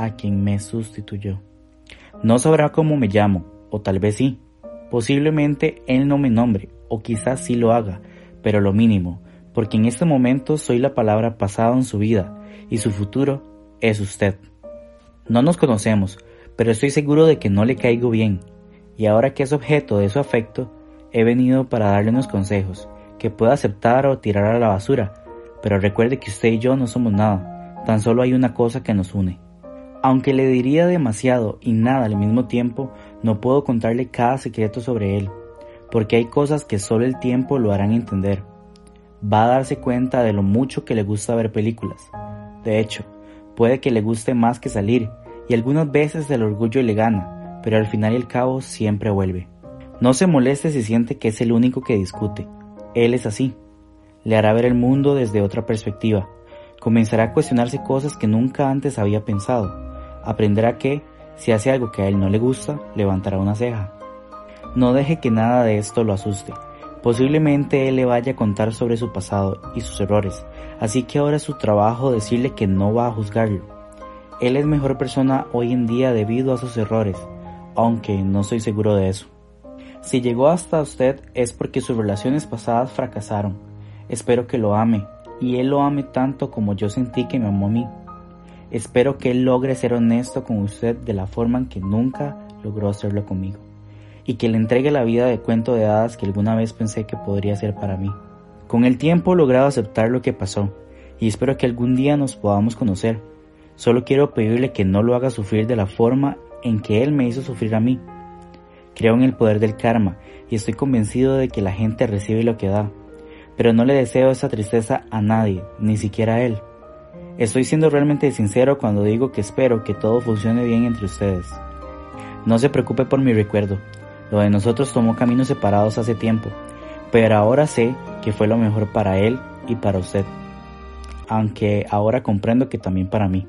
A quien me sustituyó. No sabrá cómo me llamo, o tal vez sí. Posiblemente él no me nombre, o quizás sí lo haga, pero lo mínimo, porque en este momento soy la palabra pasada en su vida, y su futuro es usted. No nos conocemos, pero estoy seguro de que no le caigo bien, y ahora que es objeto de su afecto, he venido para darle unos consejos, que pueda aceptar o tirar a la basura, pero recuerde que usted y yo no somos nada, tan solo hay una cosa que nos une. Aunque le diría demasiado y nada al mismo tiempo, no puedo contarle cada secreto sobre él, porque hay cosas que solo el tiempo lo harán entender. Va a darse cuenta de lo mucho que le gusta ver películas. De hecho, puede que le guste más que salir, y algunas veces el orgullo le gana, pero al final y al cabo siempre vuelve. No se moleste si siente que es el único que discute. Él es así. Le hará ver el mundo desde otra perspectiva. Comenzará a cuestionarse cosas que nunca antes había pensado. Aprenderá que, si hace algo que a él no le gusta, levantará una ceja. No deje que nada de esto lo asuste. Posiblemente él le vaya a contar sobre su pasado y sus errores, así que ahora es su trabajo decirle que no va a juzgarlo. Él es mejor persona hoy en día debido a sus errores, aunque no soy seguro de eso. Si llegó hasta usted es porque sus relaciones pasadas fracasaron. Espero que lo ame, y él lo ame tanto como yo sentí que me amó a mí. Espero que él logre ser honesto con usted de la forma en que nunca logró hacerlo conmigo, y que le entregue la vida de cuento de hadas que alguna vez pensé que podría ser para mí. Con el tiempo he logrado aceptar lo que pasó, y espero que algún día nos podamos conocer. Solo quiero pedirle que no lo haga sufrir de la forma en que él me hizo sufrir a mí. Creo en el poder del karma y estoy convencido de que la gente recibe lo que da, pero no le deseo esa tristeza a nadie, ni siquiera a él. Estoy siendo realmente sincero cuando digo que espero que todo funcione bien entre ustedes. No se preocupe por mi recuerdo, lo de nosotros tomó caminos separados hace tiempo, pero ahora sé que fue lo mejor para él y para usted, aunque ahora comprendo que también para mí.